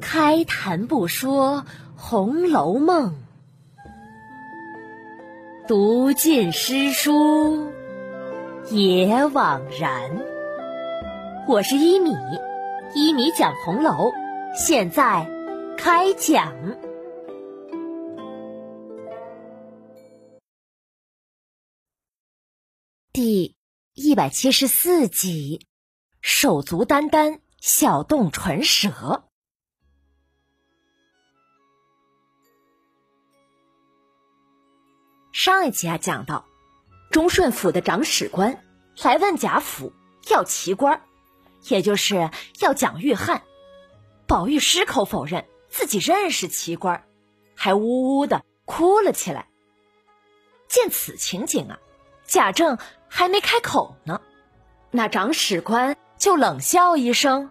开谈不说《红楼梦》，读尽诗书也枉然。我是一米，一米讲红楼，现在开讲。第一百七十四集，手足眈眈，小动唇舌。上一集啊，讲到忠顺府的长史官来问贾府要奇官，也就是要蒋玉菡。宝玉矢口否认自己认识奇官，还呜呜的哭了起来。见此情景啊，贾政还没开口呢，那长史官就冷笑一声：“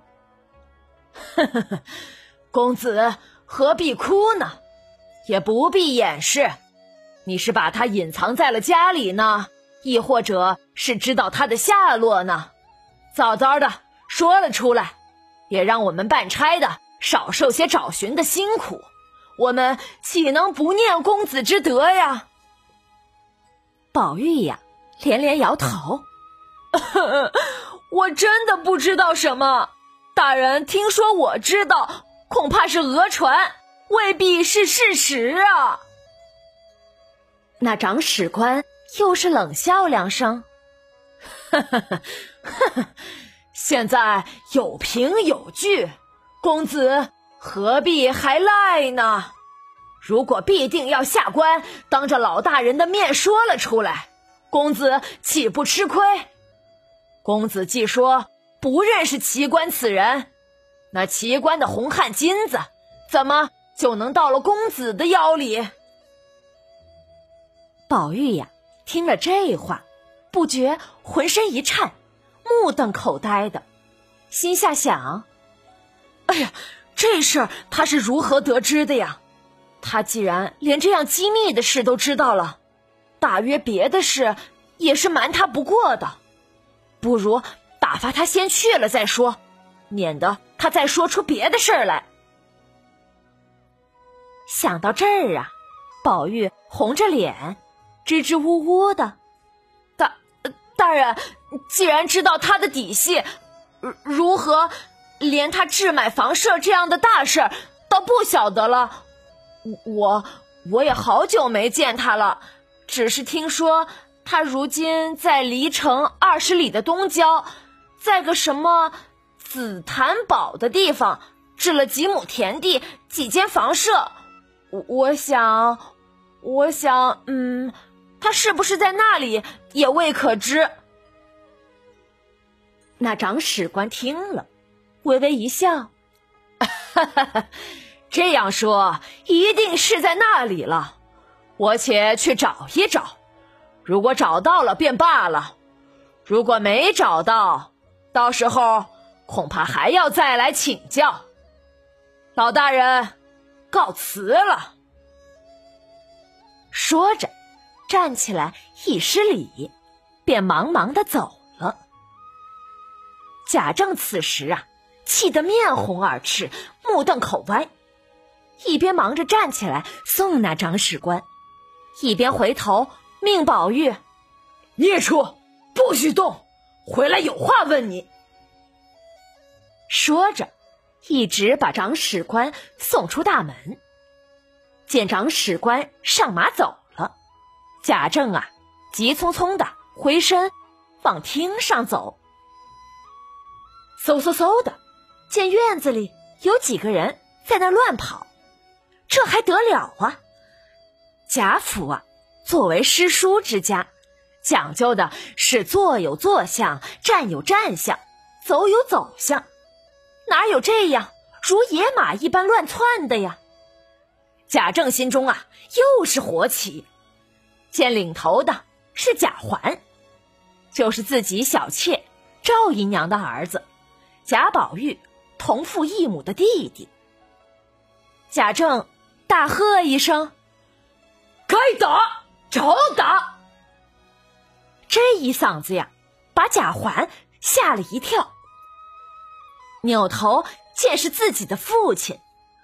呵呵呵，公子何必哭呢？也不必掩饰。”你是把他隐藏在了家里呢，亦或者是知道他的下落呢？早早的说了出来，也让我们办差的少受些找寻的辛苦。我们岂能不念公子之德呀？宝玉呀，连连摇头。我真的不知道什么。大人听说我知道，恐怕是讹传，未必是事实啊。那长史官又是冷笑两声，呵呵呵呵，现在有凭有据，公子何必还赖呢？如果必定要下官当着老大人的面说了出来，公子岂不吃亏？公子既说不认识奇观此人，那奇观的红汗金子怎么就能到了公子的腰里？宝玉呀，听了这话，不觉浑身一颤，目瞪口呆的，心下想：“哎呀，这事儿他是如何得知的呀？他既然连这样机密的事都知道了，大约别的事也是瞒他不过的。不如打发他先去了再说，免得他再说出别的事儿来。”想到这儿啊，宝玉红着脸。支支吾吾的，大大人，既然知道他的底细，如何连他置买房舍这样的大事都不晓得了？我我也好久没见他了，只是听说他如今在离城二十里的东郊，在个什么紫檀堡的地方置了几亩田地、几间房舍。我我想，我想，嗯。他是不是在那里也未可知。那长史官听了，微微一笑，哈哈哈，这样说一定是在那里了。我且去找一找，如果找到了便罢了；如果没找到，到时候恐怕还要再来请教。老大人，告辞了。说着。站起来一施礼，便忙忙的走了。贾政此时啊，气得面红耳赤，目瞪口歪，一边忙着站起来送那长史官，一边回头命宝玉：“孽畜，不许动！回来有话问你。”说着，一直把长史官送出大门。见长史官上马走了。贾政啊，急匆匆的回身往厅上走，嗖嗖嗖的，见院子里有几个人在那乱跑，这还得了啊？贾府啊，作为诗书之家，讲究的是坐有坐相，站有站相，走有走相，哪有这样如野马一般乱窜的呀？贾政心中啊，又是火起。见领头的是贾环，就是自己小妾赵姨娘的儿子，贾宝玉同父异母的弟弟。贾政大喝一声：“该打，找打！”这一嗓子呀，把贾环吓了一跳。扭头见是自己的父亲，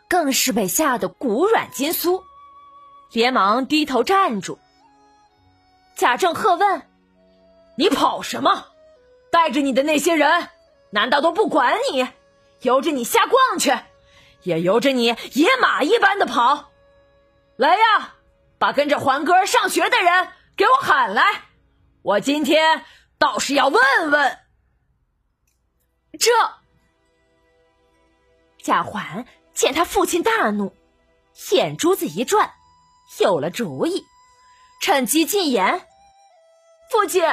更是被吓得骨软筋酥，连忙低头站住。贾政喝问：“你跑什么？带着你的那些人，难道都不管你，由着你瞎逛去，也由着你野马一般的跑？来呀，把跟着环哥上学的人给我喊来，我今天倒是要问问。”这贾环见他父亲大怒，眼珠子一转，有了主意，趁机进言：“父亲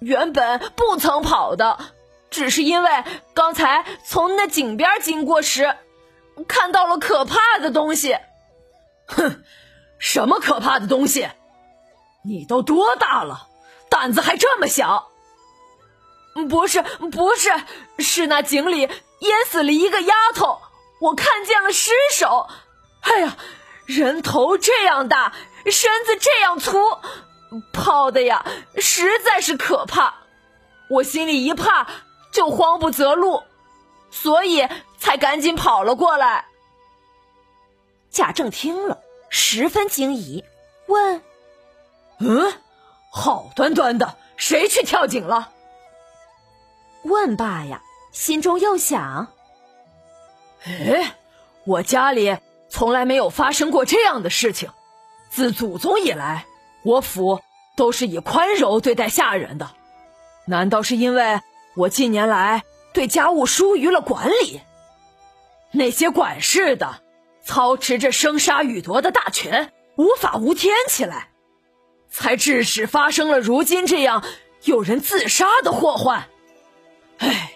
原本不曾跑的，只是因为刚才从那井边经过时，看到了可怕的东西。”“哼，什么可怕的东西？你都多大了，胆子还这么小？”不是不是，是那井里淹死了一个丫头，我看见了尸首。哎呀，人头这样大，身子这样粗，泡的呀，实在是可怕。我心里一怕，就慌不择路，所以才赶紧跑了过来。贾政听了，十分惊疑，问：“嗯，好端端的，谁去跳井了？”问罢呀，心中又想：“哎，我家里从来没有发生过这样的事情。自祖宗以来，我府都是以宽容对待下人的。难道是因为我近年来对家务疏于了管理？那些管事的操持着生杀予夺的大权，无法无天起来，才致使发生了如今这样有人自杀的祸患？”哎，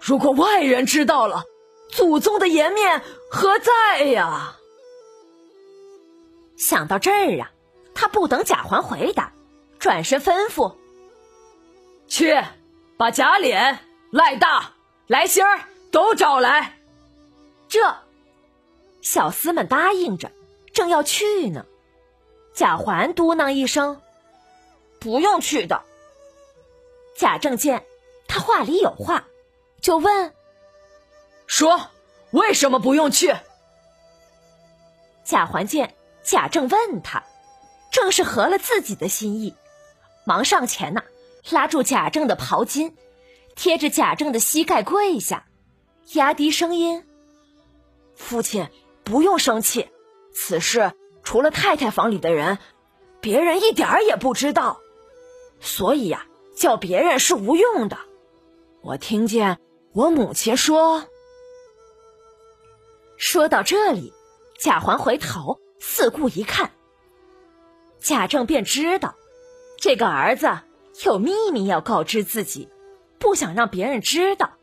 如果外人知道了，祖宗的颜面何在呀？想到这儿啊，他不等贾环回答，转身吩咐：“去，把贾琏、赖大、来星儿都找来。”这小厮们答应着，正要去呢。贾环嘟囔一声：“不用去的。”贾政见。他话里有话，就问：“说为什么不用去？”贾环见贾政问他，正是合了自己的心意，忙上前呐，拉住贾政的袍襟，贴着贾政的膝盖跪下，压低声音：“父亲不用生气，此事除了太太房里的人，别人一点儿也不知道，所以呀，叫别人是无用的。”我听见我母亲说。说到这里，贾环回头四顾一看，贾政便知道这个儿子有秘密要告知自己，不想让别人知道。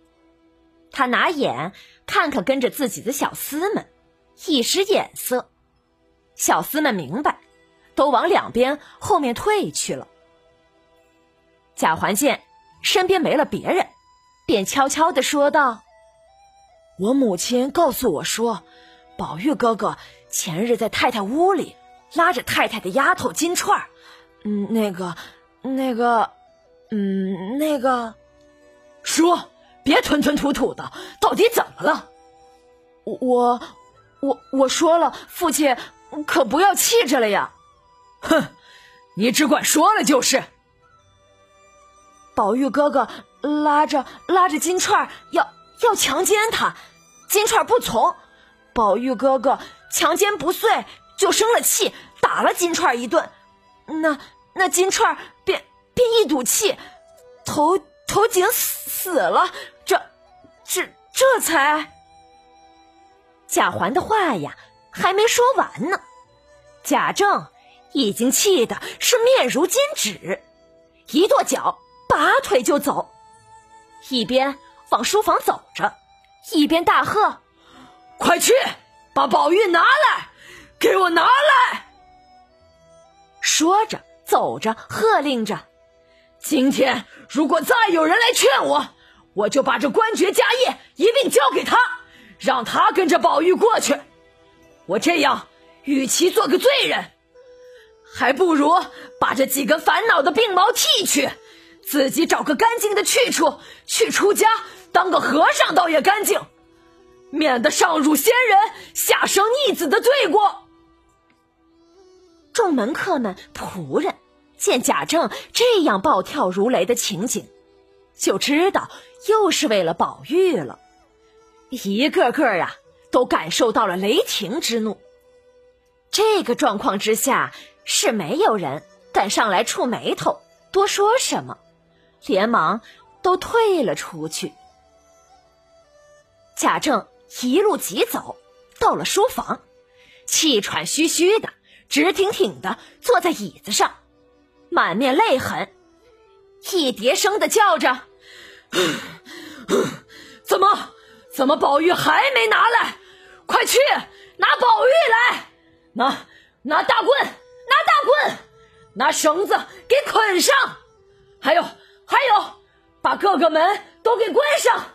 他拿眼看看跟着自己的小厮们，一使眼色，小厮们明白，都往两边后面退去了。贾环见身边没了别人。便悄悄的说道：“我母亲告诉我说，宝玉哥哥前日在太太屋里拉着太太的丫头金钏儿，嗯，那个，那个，嗯，那个，说别吞吞吐吐的，到底怎么了？我，我，我说了，父亲可不要气着了呀！哼，你只管说了就是。宝玉哥哥。”拉着拉着金钏要要强奸他，金钏不从，宝玉哥哥强奸不遂，就生了气，打了金钏一顿，那那金钏便便一赌气，投投井死死了，这这这才。贾环的话呀还没说完呢，贾政已经气得是面如金纸，一跺脚，拔腿就走。一边往书房走着，一边大喝：“快去把宝玉拿来，给我拿来！”说着，走着，喝令着：“今天如果再有人来劝我，我就把这官爵家业一并交给他，让他跟着宝玉过去。我这样，与其做个罪人，还不如把这几根烦恼的病毛剃去。”自己找个干净的去处，去出家当个和尚，倒也干净。免得上辱先人，下生逆子的罪过。众门客们、仆人见贾政这样暴跳如雷的情景，就知道又是为了宝玉了，一个个啊都感受到了雷霆之怒。这个状况之下，是没有人敢上来触眉头，多说什么，连忙都退了出去。贾政一路急走，到了书房，气喘吁吁的。直挺挺的坐在椅子上，满面泪痕，一叠声的叫着：“ 怎么，怎么宝玉还没拿来？快去拿宝玉来！拿拿大棍，拿大棍，拿绳子给捆上！还有还有，把各个门都给关上！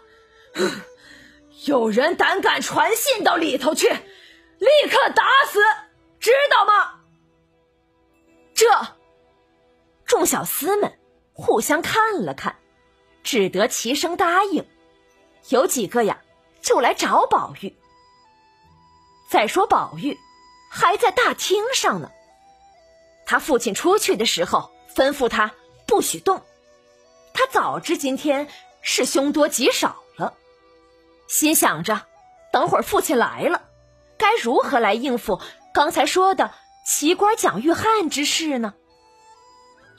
有人胆敢传信到里头去，立刻打死！”知道吗？这众小厮们互相看了看，只得齐声答应。有几个呀，就来找宝玉。再说宝玉还在大厅上呢。他父亲出去的时候吩咐他不许动，他早知今天是凶多吉少了，心想着等会儿父亲来了，该如何来应付？刚才说的奇官蒋玉菡之事呢？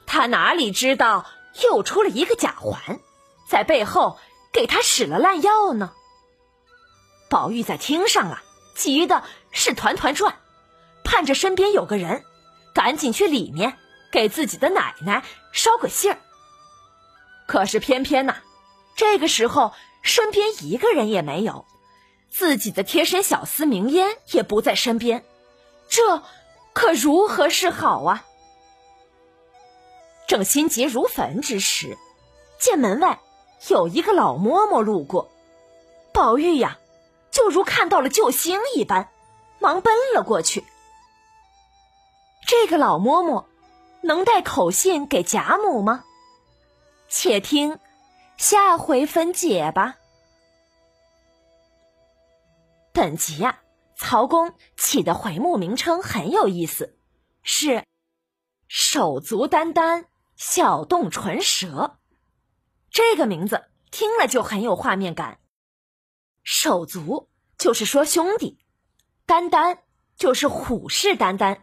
他哪里知道又出了一个贾环，在背后给他使了烂药呢？宝玉在厅上啊，急的是团团转，盼着身边有个人，赶紧去里面给自己的奶奶捎个信儿。可是偏偏呐，这个时候身边一个人也没有，自己的贴身小厮明烟也不在身边。这可如何是好啊？正心急如焚之时，见门外有一个老嬷嬷路过，宝玉呀，就如看到了救星一般，忙奔了过去。这个老嬷嬷能带口信给贾母吗？且听下回分解吧。本集呀。曹公起的回目名称很有意思，是“手足眈眈，小动唇舌”。这个名字听了就很有画面感。手足就是说兄弟，眈眈就是虎视眈眈，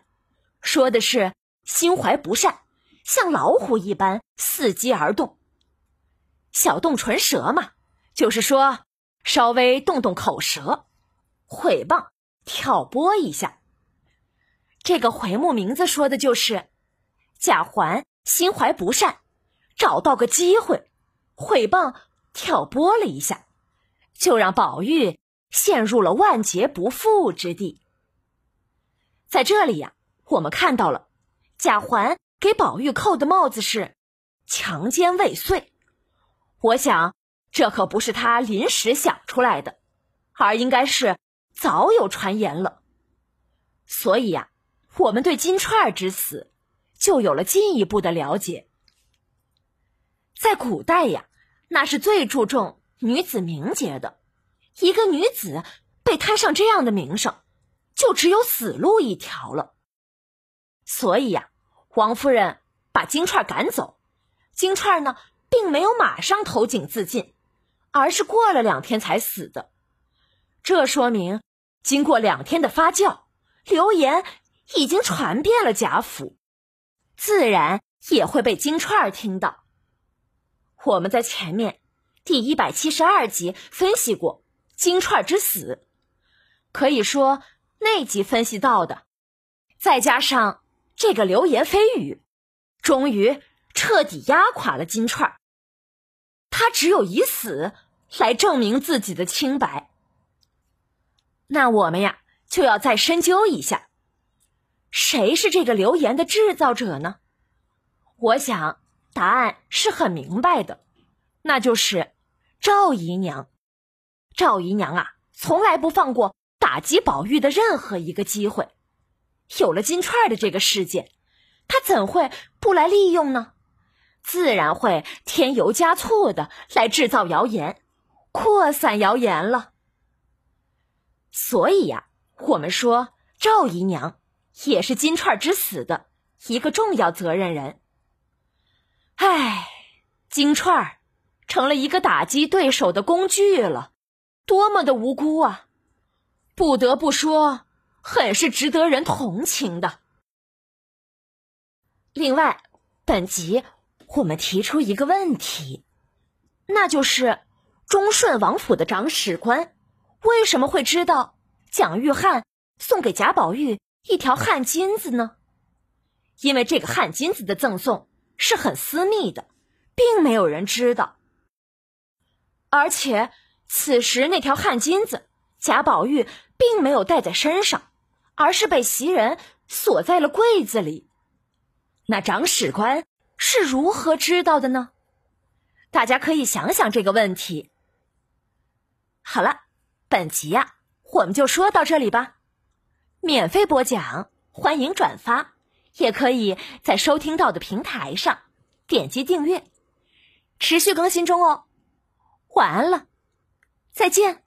说的是心怀不善，像老虎一般伺机而动。小动唇舌嘛，就是说稍微动动口舌，毁谤。挑拨一下，这个回目名字说的就是贾环心怀不善，找到个机会毁谤挑拨了一下，就让宝玉陷入了万劫不复之地。在这里呀，我们看到了贾环给宝玉扣的帽子是强奸未遂，我想这可不是他临时想出来的，而应该是。早有传言了，所以呀，我们对金钏之死就有了进一步的了解。在古代呀，那是最注重女子名节的，一个女子被摊上这样的名声，就只有死路一条了。所以呀，王夫人把金钏赶走，金钏呢，并没有马上投井自尽，而是过了两天才死的。这说明。经过两天的发酵，流言已经传遍了贾府，自然也会被金钏听到。我们在前面第一百七十二集分析过金钏之死，可以说那集分析到的，再加上这个流言蜚语，终于彻底压垮了金钏。他只有以死来证明自己的清白。那我们呀，就要再深究一下，谁是这个流言的制造者呢？我想答案是很明白的，那就是赵姨娘。赵姨娘啊，从来不放过打击宝玉的任何一个机会。有了金钏的这个事件，她怎会不来利用呢？自然会添油加醋的来制造谣言，扩散谣言了。所以呀，我们说赵姨娘也是金钏之死的一个重要责任人。唉，金钏儿成了一个打击对手的工具了，多么的无辜啊！不得不说，很是值得人同情的。另外，本集我们提出一个问题，那就是忠顺王府的长史官为什么会知道蒋玉菡送给贾宝玉一条汗金子呢？因为这个汗金子的赠送是很私密的，并没有人知道。而且此时那条汗巾子，贾宝玉并没有带在身上，而是被袭人锁在了柜子里。那长史官是如何知道的呢？大家可以想想这个问题。好了，本集呀，我们就说到这里吧。免费播讲，欢迎转发，也可以在收听到的平台上点击订阅，持续更新中哦。晚安了，再见。